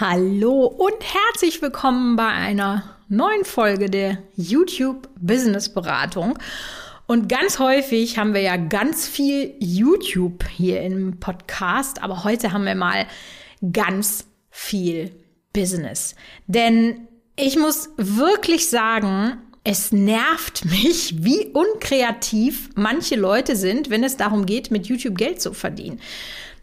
Hallo und herzlich willkommen bei einer neuen Folge der YouTube Business Beratung. Und ganz häufig haben wir ja ganz viel YouTube hier im Podcast, aber heute haben wir mal ganz viel Business. Denn ich muss wirklich sagen, es nervt mich, wie unkreativ manche Leute sind, wenn es darum geht, mit YouTube Geld zu verdienen.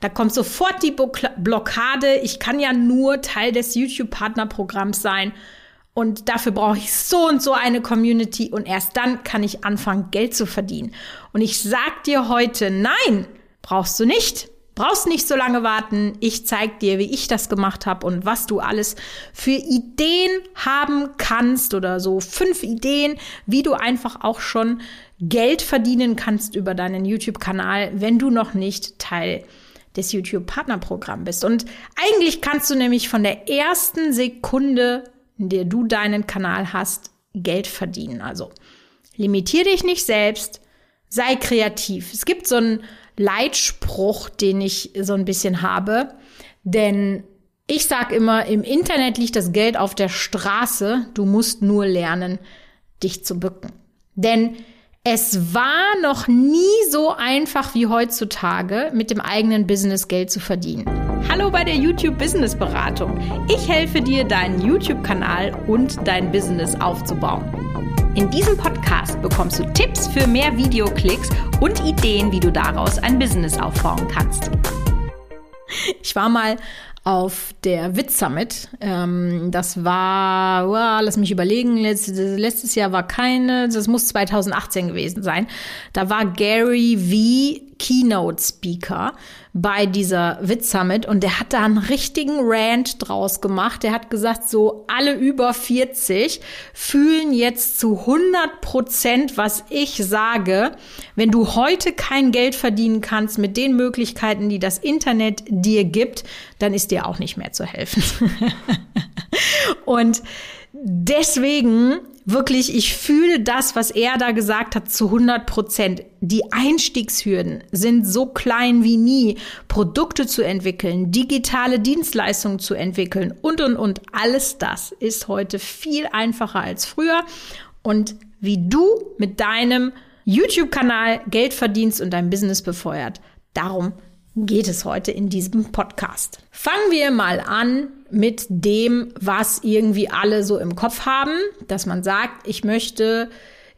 Da kommt sofort die Blockade. Ich kann ja nur Teil des YouTube-Partnerprogramms sein. Und dafür brauche ich so und so eine Community. Und erst dann kann ich anfangen, Geld zu verdienen. Und ich sag dir heute, nein, brauchst du nicht. Brauchst nicht so lange warten. Ich zeig dir, wie ich das gemacht habe und was du alles für Ideen haben kannst oder so fünf Ideen, wie du einfach auch schon Geld verdienen kannst über deinen YouTube-Kanal, wenn du noch nicht Teil des YouTube-Partnerprogramms bist. Und eigentlich kannst du nämlich von der ersten Sekunde, in der du deinen Kanal hast, Geld verdienen. Also limitier dich nicht selbst, sei kreativ. Es gibt so einen Leitspruch, den ich so ein bisschen habe, denn ich sage immer, im Internet liegt das Geld auf der Straße, du musst nur lernen, dich zu bücken. Denn es war noch nie so einfach wie heutzutage, mit dem eigenen Business Geld zu verdienen. Hallo bei der YouTube Business Beratung. Ich helfe dir, deinen YouTube-Kanal und dein Business aufzubauen. In diesem Podcast bekommst du Tipps für mehr Videoklicks und Ideen, wie du daraus ein Business aufbauen kannst. Ich war mal auf der Witz Summit. Ähm, das war, oh, lass mich überlegen, letztes, letztes Jahr war keine, das muss 2018 gewesen sein. Da war Gary V. Keynote Speaker bei dieser Witz Summit und der hat da einen richtigen Rant draus gemacht. Der hat gesagt, so alle über 40 fühlen jetzt zu 100 Prozent, was ich sage. Wenn du heute kein Geld verdienen kannst mit den Möglichkeiten, die das Internet dir gibt, dann ist dir auch nicht mehr zu helfen. und deswegen wirklich, ich fühle das, was er da gesagt hat, zu 100 Prozent. Die Einstiegshürden sind so klein wie nie, Produkte zu entwickeln, digitale Dienstleistungen zu entwickeln und, und, und. Alles das ist heute viel einfacher als früher. Und wie du mit deinem YouTube-Kanal Geld verdienst und dein Business befeuert, darum geht es heute in diesem Podcast. Fangen wir mal an mit dem, was irgendwie alle so im Kopf haben, dass man sagt, ich möchte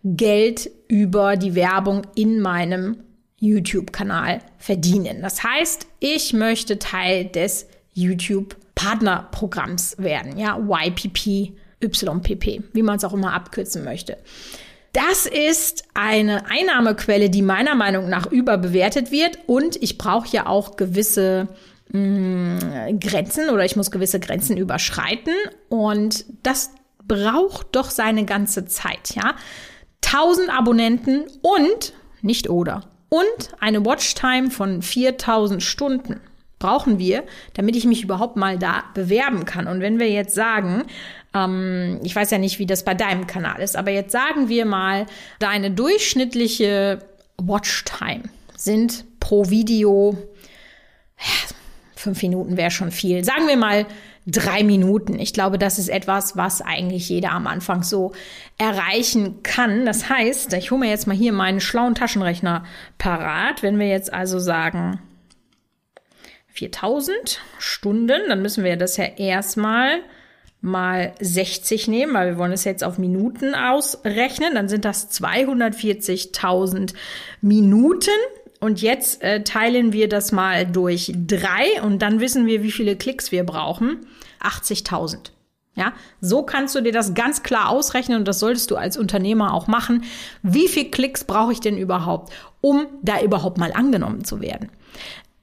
Geld über die Werbung in meinem YouTube-Kanal verdienen. Das heißt, ich möchte Teil des YouTube-Partnerprogramms werden, ja, YPP, YPP, wie man es auch immer abkürzen möchte. Das ist eine Einnahmequelle, die meiner Meinung nach überbewertet wird. Und ich brauche ja auch gewisse mh, mm, Grenzen oder ich muss gewisse Grenzen überschreiten. Und das braucht doch seine ganze Zeit, ja. 1000 Abonnenten und nicht oder und eine Watchtime von 4000 Stunden brauchen wir, damit ich mich überhaupt mal da bewerben kann. Und wenn wir jetzt sagen, ähm, ich weiß ja nicht, wie das bei deinem Kanal ist, aber jetzt sagen wir mal, deine durchschnittliche Watchtime sind pro Video, ja, fünf Minuten wäre schon viel. Sagen wir mal drei Minuten. Ich glaube, das ist etwas, was eigentlich jeder am Anfang so erreichen kann. Das heißt, ich hole mir jetzt mal hier meinen schlauen Taschenrechner parat. Wenn wir jetzt also sagen 4000 Stunden, dann müssen wir das ja erstmal mal 60 nehmen, weil wir wollen es jetzt auf Minuten ausrechnen. Dann sind das 240.000 Minuten. Und jetzt äh, teilen wir das mal durch drei und dann wissen wir, wie viele Klicks wir brauchen. 80.000. Ja, so kannst du dir das ganz klar ausrechnen und das solltest du als Unternehmer auch machen. Wie viel Klicks brauche ich denn überhaupt, um da überhaupt mal angenommen zu werden?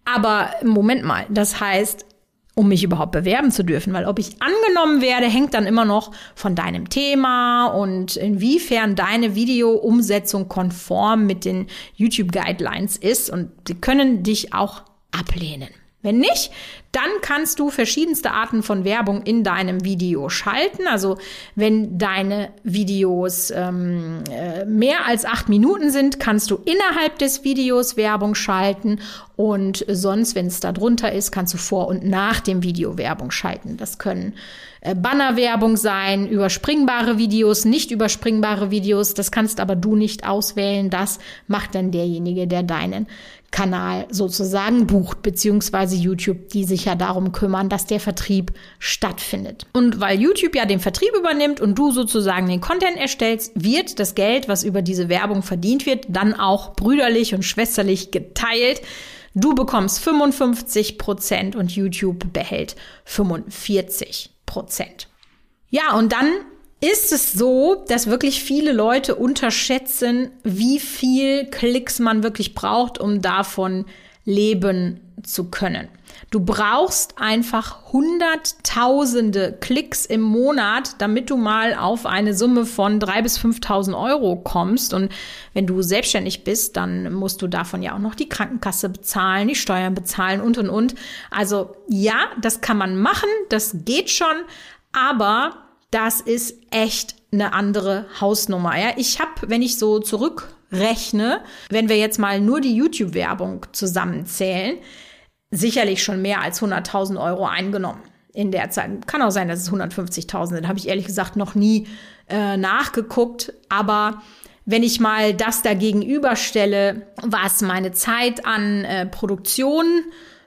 Aber Moment mal, das heißt, um mich überhaupt bewerben zu dürfen, weil ob ich angenommen werde, hängt dann immer noch von deinem Thema und inwiefern deine Videoumsetzung konform mit den YouTube Guidelines ist und sie können dich auch ablehnen. Wenn nicht, dann kannst du verschiedenste Arten von Werbung in deinem Video schalten. Also wenn deine Videos ähm, äh, mehr als acht Minuten sind, kannst du innerhalb des Videos Werbung schalten und sonst, wenn es da drunter ist, kannst du vor und nach dem Video Werbung schalten. Das können äh, Bannerwerbung sein, überspringbare Videos, nicht überspringbare Videos. Das kannst aber du nicht auswählen. Das macht dann derjenige, der deinen Kanal sozusagen bucht, beziehungsweise YouTube, die sich ja darum kümmern, dass der Vertrieb stattfindet. Und weil YouTube ja den Vertrieb übernimmt und du sozusagen den Content erstellst, wird das Geld, was über diese Werbung verdient wird, dann auch brüderlich und schwesterlich geteilt. Du bekommst 55 Prozent und YouTube behält 45 Prozent. Ja, und dann ist es so, dass wirklich viele Leute unterschätzen, wie viel Klicks man wirklich braucht, um davon leben zu können. Du brauchst einfach hunderttausende Klicks im Monat, damit du mal auf eine Summe von drei bis 5.000 Euro kommst. Und wenn du selbstständig bist, dann musst du davon ja auch noch die Krankenkasse bezahlen, die Steuern bezahlen und, und, und. Also ja, das kann man machen, das geht schon, aber das ist echt eine andere Hausnummer. Ja, ich habe, wenn ich so zurückrechne, wenn wir jetzt mal nur die YouTube-Werbung zusammenzählen, sicherlich schon mehr als 100.000 Euro eingenommen in der Zeit. Kann auch sein, dass es 150.000 sind. Habe ich ehrlich gesagt noch nie äh, nachgeguckt. Aber wenn ich mal das dagegen überstelle, was meine Zeit an äh, Produktion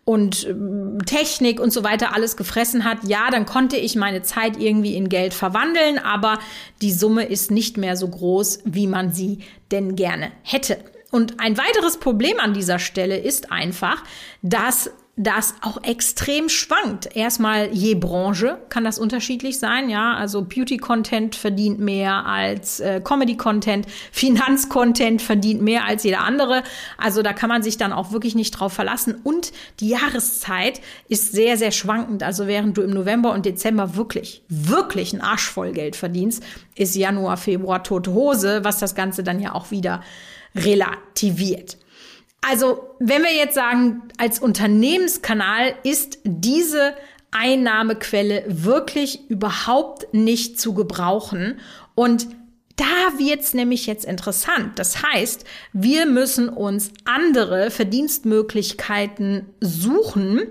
und ähm, Technik und so weiter alles gefressen hat, ja, dann konnte ich meine Zeit irgendwie in Geld verwandeln, aber die Summe ist nicht mehr so groß, wie man sie denn gerne hätte. Und ein weiteres Problem an dieser Stelle ist einfach, dass das auch extrem schwankt. Erstmal je Branche kann das unterschiedlich sein, ja. Also Beauty-Content verdient mehr als äh, Comedy-Content, Finanz-Content verdient mehr als jeder andere. Also da kann man sich dann auch wirklich nicht drauf verlassen. Und die Jahreszeit ist sehr, sehr schwankend. Also während du im November und Dezember wirklich, wirklich ein Arsch voll Geld verdienst, ist Januar, Februar tote Hose, was das Ganze dann ja auch wieder relativiert. Also, wenn wir jetzt sagen, als Unternehmenskanal ist diese Einnahmequelle wirklich überhaupt nicht zu gebrauchen. Und da wird's nämlich jetzt interessant. Das heißt, wir müssen uns andere Verdienstmöglichkeiten suchen.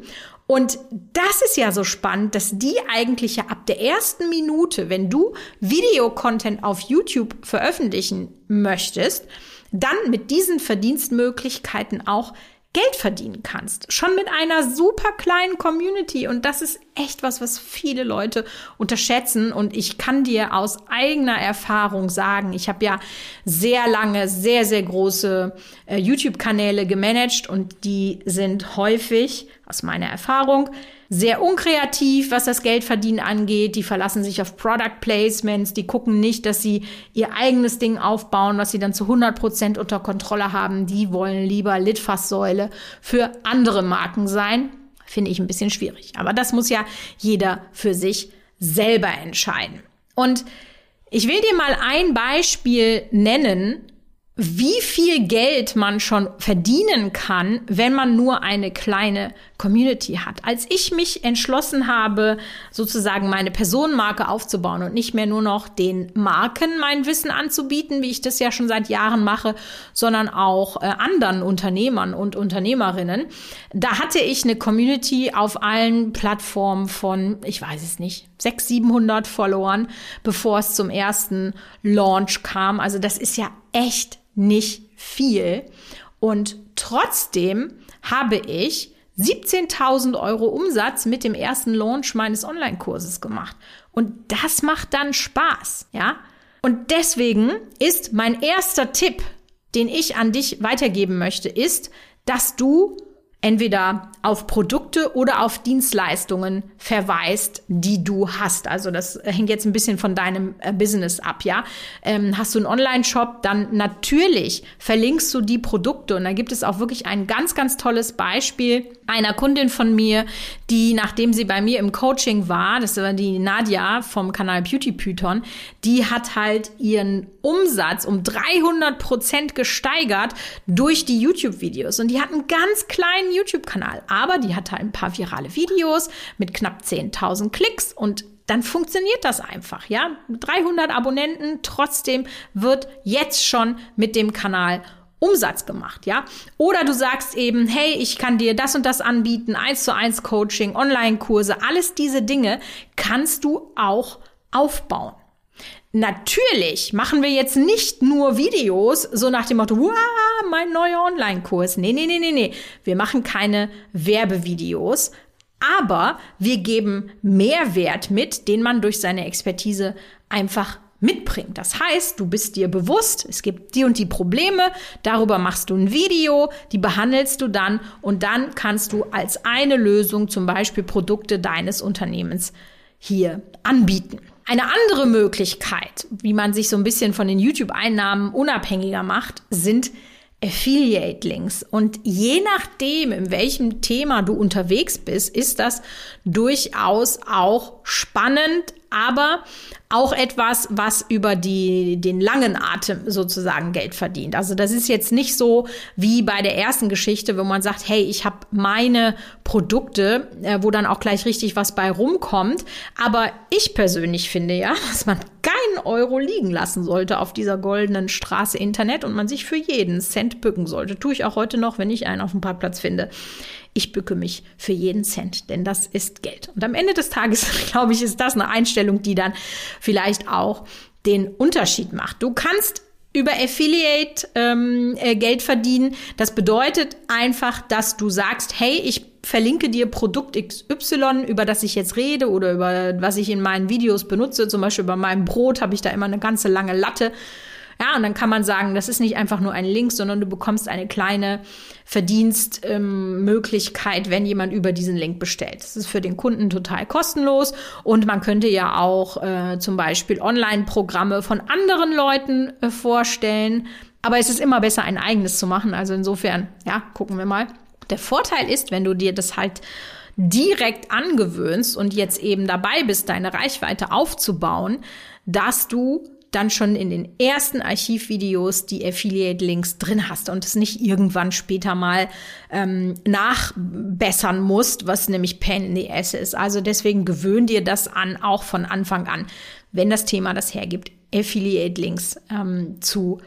Und das ist ja so spannend, dass die eigentlich ja ab der ersten Minute, wenn du Videocontent auf YouTube veröffentlichen möchtest, dann mit diesen Verdienstmöglichkeiten auch Geld verdienen kannst. Schon mit einer super kleinen Community. Und das ist echt was, was viele Leute unterschätzen. Und ich kann dir aus eigener Erfahrung sagen, ich habe ja sehr lange, sehr, sehr große äh, YouTube-Kanäle gemanagt und die sind häufig, aus meiner Erfahrung, sehr unkreativ, was das Geldverdienen angeht. Die verlassen sich auf Product Placements. Die gucken nicht, dass sie ihr eigenes Ding aufbauen, was sie dann zu 100 Prozent unter Kontrolle haben. Die wollen lieber Litfaßsäule für andere Marken sein. Finde ich ein bisschen schwierig. Aber das muss ja jeder für sich selber entscheiden. Und ich will dir mal ein Beispiel nennen, wie viel Geld man schon verdienen kann, wenn man nur eine kleine Community hat. Als ich mich entschlossen habe, sozusagen meine Personenmarke aufzubauen und nicht mehr nur noch den Marken mein Wissen anzubieten, wie ich das ja schon seit Jahren mache, sondern auch äh, anderen Unternehmern und Unternehmerinnen, da hatte ich eine Community auf allen Plattformen von, ich weiß es nicht, 600, 700 Followern, bevor es zum ersten Launch kam. Also das ist ja echt nicht viel. Und trotzdem habe ich 17.000 Euro Umsatz mit dem ersten Launch meines Online-Kurses gemacht. Und das macht dann Spaß, ja? Und deswegen ist mein erster Tipp, den ich an dich weitergeben möchte, ist, dass du entweder auf Produkte oder auf Dienstleistungen verweist, die du hast. Also das hängt jetzt ein bisschen von deinem äh, Business ab, ja. Ähm, hast du einen Online-Shop, dann natürlich verlinkst du die Produkte. Und da gibt es auch wirklich ein ganz, ganz tolles Beispiel einer Kundin von mir, die, nachdem sie bei mir im Coaching war, das war die Nadia vom Kanal Beauty Python, die hat halt ihren Umsatz um 300 Prozent gesteigert durch die YouTube-Videos. Und die hat einen ganz kleinen kleinen YouTube-Kanal, aber die hat ein paar virale Videos mit knapp 10.000 Klicks und dann funktioniert das einfach, ja. 300 Abonnenten, trotzdem wird jetzt schon mit dem Kanal Umsatz gemacht, ja? Oder du sagst eben, hey, ich kann dir das und das anbieten, eins zu eins Coaching, Online-Kurse, alles diese Dinge kannst du auch aufbauen. Natürlich machen wir jetzt nicht nur Videos, so nach dem Motto, mein neuer Online-Kurs. Nee, nee, nee, nee, nee. Wir machen keine Werbevideos, aber wir geben Mehrwert mit, den man durch seine Expertise einfach mitbringt. Das heißt, du bist dir bewusst, es gibt die und die Probleme, darüber machst du ein Video, die behandelst du dann und dann kannst du als eine Lösung zum Beispiel Produkte deines Unternehmens hier anbieten. Eine andere Möglichkeit, wie man sich so ein bisschen von den YouTube-Einnahmen unabhängiger macht, sind Affiliate-Links. Und je nachdem, in welchem Thema du unterwegs bist, ist das durchaus auch spannend, aber auch etwas, was über die, den langen Atem sozusagen Geld verdient. Also das ist jetzt nicht so wie bei der ersten Geschichte, wo man sagt, hey, ich habe meine Produkte, äh, wo dann auch gleich richtig was bei rumkommt. Aber ich persönlich finde ja, dass man Euro liegen lassen sollte auf dieser goldenen Straße Internet und man sich für jeden Cent bücken sollte. Tue ich auch heute noch, wenn ich einen auf dem Parkplatz finde ich bücke mich für jeden Cent, denn das ist Geld. Und am Ende des Tages, glaube ich, ist das eine Einstellung, die dann vielleicht auch den Unterschied macht. Du kannst über Affiliate ähm, äh, Geld verdienen. Das bedeutet einfach, dass du sagst, hey, ich verlinke dir Produkt XY, über das ich jetzt rede oder über was ich in meinen Videos benutze. Zum Beispiel bei meinem Brot habe ich da immer eine ganze lange Latte ja, und dann kann man sagen, das ist nicht einfach nur ein Link, sondern du bekommst eine kleine Verdienstmöglichkeit, ähm, wenn jemand über diesen Link bestellt. Das ist für den Kunden total kostenlos und man könnte ja auch äh, zum Beispiel Online-Programme von anderen Leuten äh, vorstellen. Aber es ist immer besser, ein eigenes zu machen. Also insofern, ja, gucken wir mal. Der Vorteil ist, wenn du dir das halt direkt angewöhnst und jetzt eben dabei bist, deine Reichweite aufzubauen, dass du dann schon in den ersten Archivvideos die Affiliate-Links drin hast und es nicht irgendwann später mal ähm, nachbessern musst, was nämlich Pain in the Ass ist. Also deswegen gewöhn dir das an, auch von Anfang an, wenn das Thema das hergibt, Affiliate-Links ähm, zu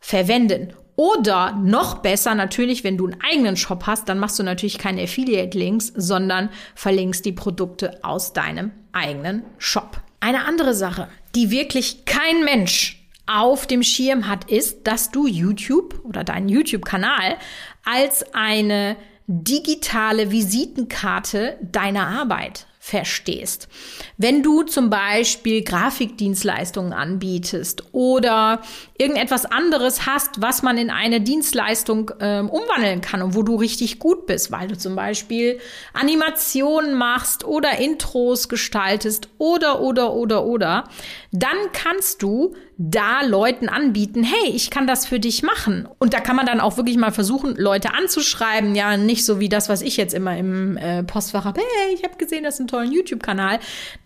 verwenden. Oder noch besser, natürlich, wenn du einen eigenen Shop hast, dann machst du natürlich keine Affiliate-Links, sondern verlinkst die Produkte aus deinem eigenen Shop. Eine andere Sache, die wirklich kein Mensch auf dem Schirm hat, ist, dass du YouTube oder deinen YouTube-Kanal als eine digitale Visitenkarte deiner Arbeit verstehst. Wenn du zum Beispiel Grafikdienstleistungen anbietest oder irgendetwas anderes hast, was man in eine Dienstleistung ähm, umwandeln kann und wo du richtig gut bist, weil du zum Beispiel Animationen machst oder Intros gestaltest oder, oder, oder, oder, dann kannst du da Leuten anbieten, hey, ich kann das für dich machen. Und da kann man dann auch wirklich mal versuchen, Leute anzuschreiben. Ja, nicht so wie das, was ich jetzt immer im äh, Postfach habe. Hey, ich habe gesehen, das ist ein tollen YouTube-Kanal.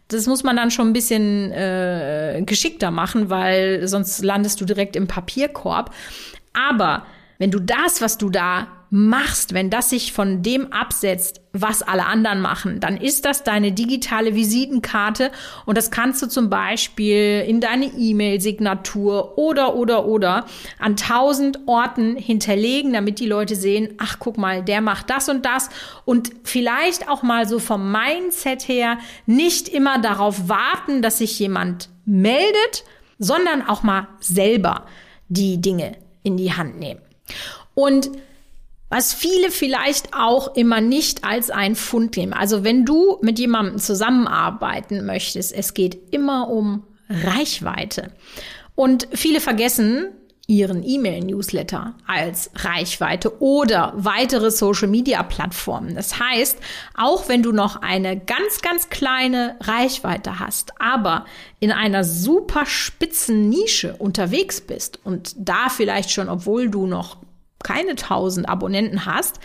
Das muss man dann schon ein bisschen äh, geschickter machen, weil sonst landest du direkt im Papierkorb. Aber wenn du das, was du da machst, wenn das sich von dem absetzt, was alle anderen machen, dann ist das deine digitale Visitenkarte und das kannst du zum Beispiel in deine E-Mail-Signatur oder, oder, oder an tausend Orten hinterlegen, damit die Leute sehen, ach, guck mal, der macht das und das und vielleicht auch mal so vom Mindset her nicht immer darauf warten, dass sich jemand meldet, sondern auch mal selber die Dinge in die Hand nehmen. Und was viele vielleicht auch immer nicht als ein Fund nehmen. Also wenn du mit jemandem zusammenarbeiten möchtest, es geht immer um Reichweite. Und viele vergessen ihren E-Mail-Newsletter als Reichweite oder weitere Social-Media-Plattformen. Das heißt, auch wenn du noch eine ganz, ganz kleine Reichweite hast, aber in einer super spitzen Nische unterwegs bist und da vielleicht schon, obwohl du noch keine tausend Abonnenten hast,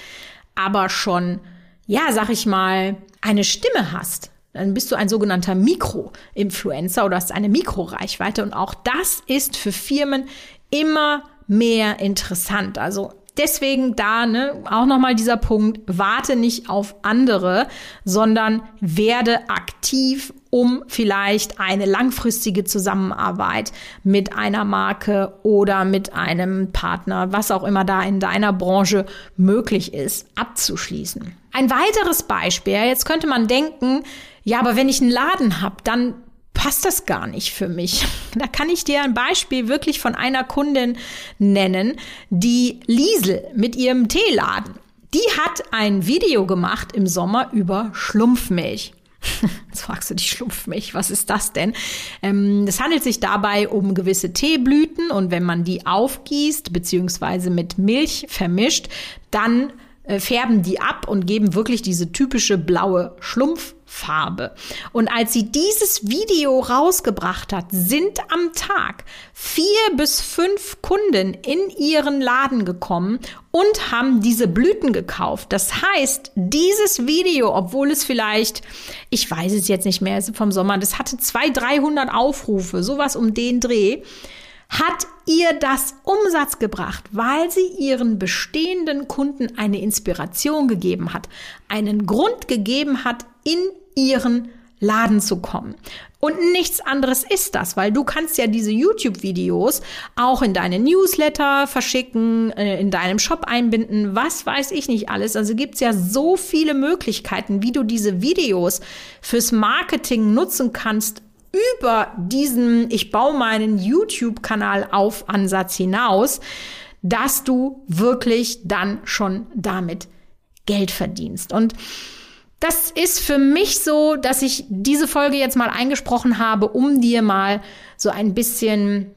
aber schon, ja, sag ich mal, eine Stimme hast, dann bist du ein sogenannter Mikro-Influencer oder hast eine Mikroreichweite. Und auch das ist für Firmen immer mehr interessant. Also deswegen da ne, auch nochmal dieser Punkt, warte nicht auf andere, sondern werde aktiv, um vielleicht eine langfristige Zusammenarbeit mit einer Marke oder mit einem Partner, was auch immer da in deiner Branche möglich ist, abzuschließen. Ein weiteres Beispiel, jetzt könnte man denken, ja, aber wenn ich einen Laden habe, dann passt das gar nicht für mich. Da kann ich dir ein Beispiel wirklich von einer Kundin nennen, die Liesel mit ihrem Teeladen. Die hat ein Video gemacht im Sommer über Schlumpfmilch. Jetzt fragst du dich Schlumpfmilch, was ist das denn? Ähm, es handelt sich dabei um gewisse Teeblüten und wenn man die aufgießt bzw. mit Milch vermischt, dann äh, färben die ab und geben wirklich diese typische blaue Schlumpffarbe. Und als sie dieses Video rausgebracht hat, sind am Tag vier bis fünf Kunden in ihren Laden gekommen und haben diese Blüten gekauft. Das heißt, dieses Video, obwohl es vielleicht, ich weiß es jetzt nicht mehr, vom Sommer, das hatte zwei, 300 Aufrufe, sowas um den Dreh hat ihr das Umsatz gebracht, weil sie ihren bestehenden Kunden eine Inspiration gegeben hat, einen Grund gegeben hat, in ihren Laden zu kommen. Und nichts anderes ist das, weil du kannst ja diese YouTube-Videos auch in deine Newsletter verschicken, äh, in deinem Shop einbinden, was weiß ich nicht alles. Also gibt's ja so viele Möglichkeiten, wie du diese Videos fürs Marketing nutzen kannst, über diesen Ich baue meinen YouTube-Kanal auf Ansatz hinaus, dass du wirklich dann schon damit Geld verdienst. Und das ist für mich so, dass ich diese Folge jetzt mal eingesprochen habe, um dir mal so ein bisschen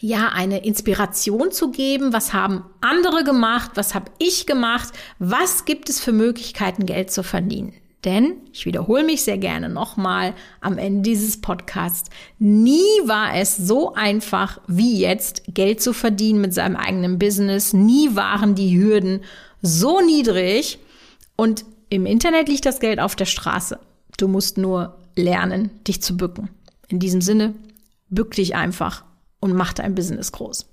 ja, eine Inspiration zu geben. Was haben andere gemacht? Was habe ich gemacht? Was gibt es für Möglichkeiten, Geld zu verdienen? Denn, ich wiederhole mich sehr gerne nochmal am Ende dieses Podcasts, nie war es so einfach wie jetzt, Geld zu verdienen mit seinem eigenen Business. Nie waren die Hürden so niedrig. Und im Internet liegt das Geld auf der Straße. Du musst nur lernen, dich zu bücken. In diesem Sinne, bück dich einfach und mach dein Business groß.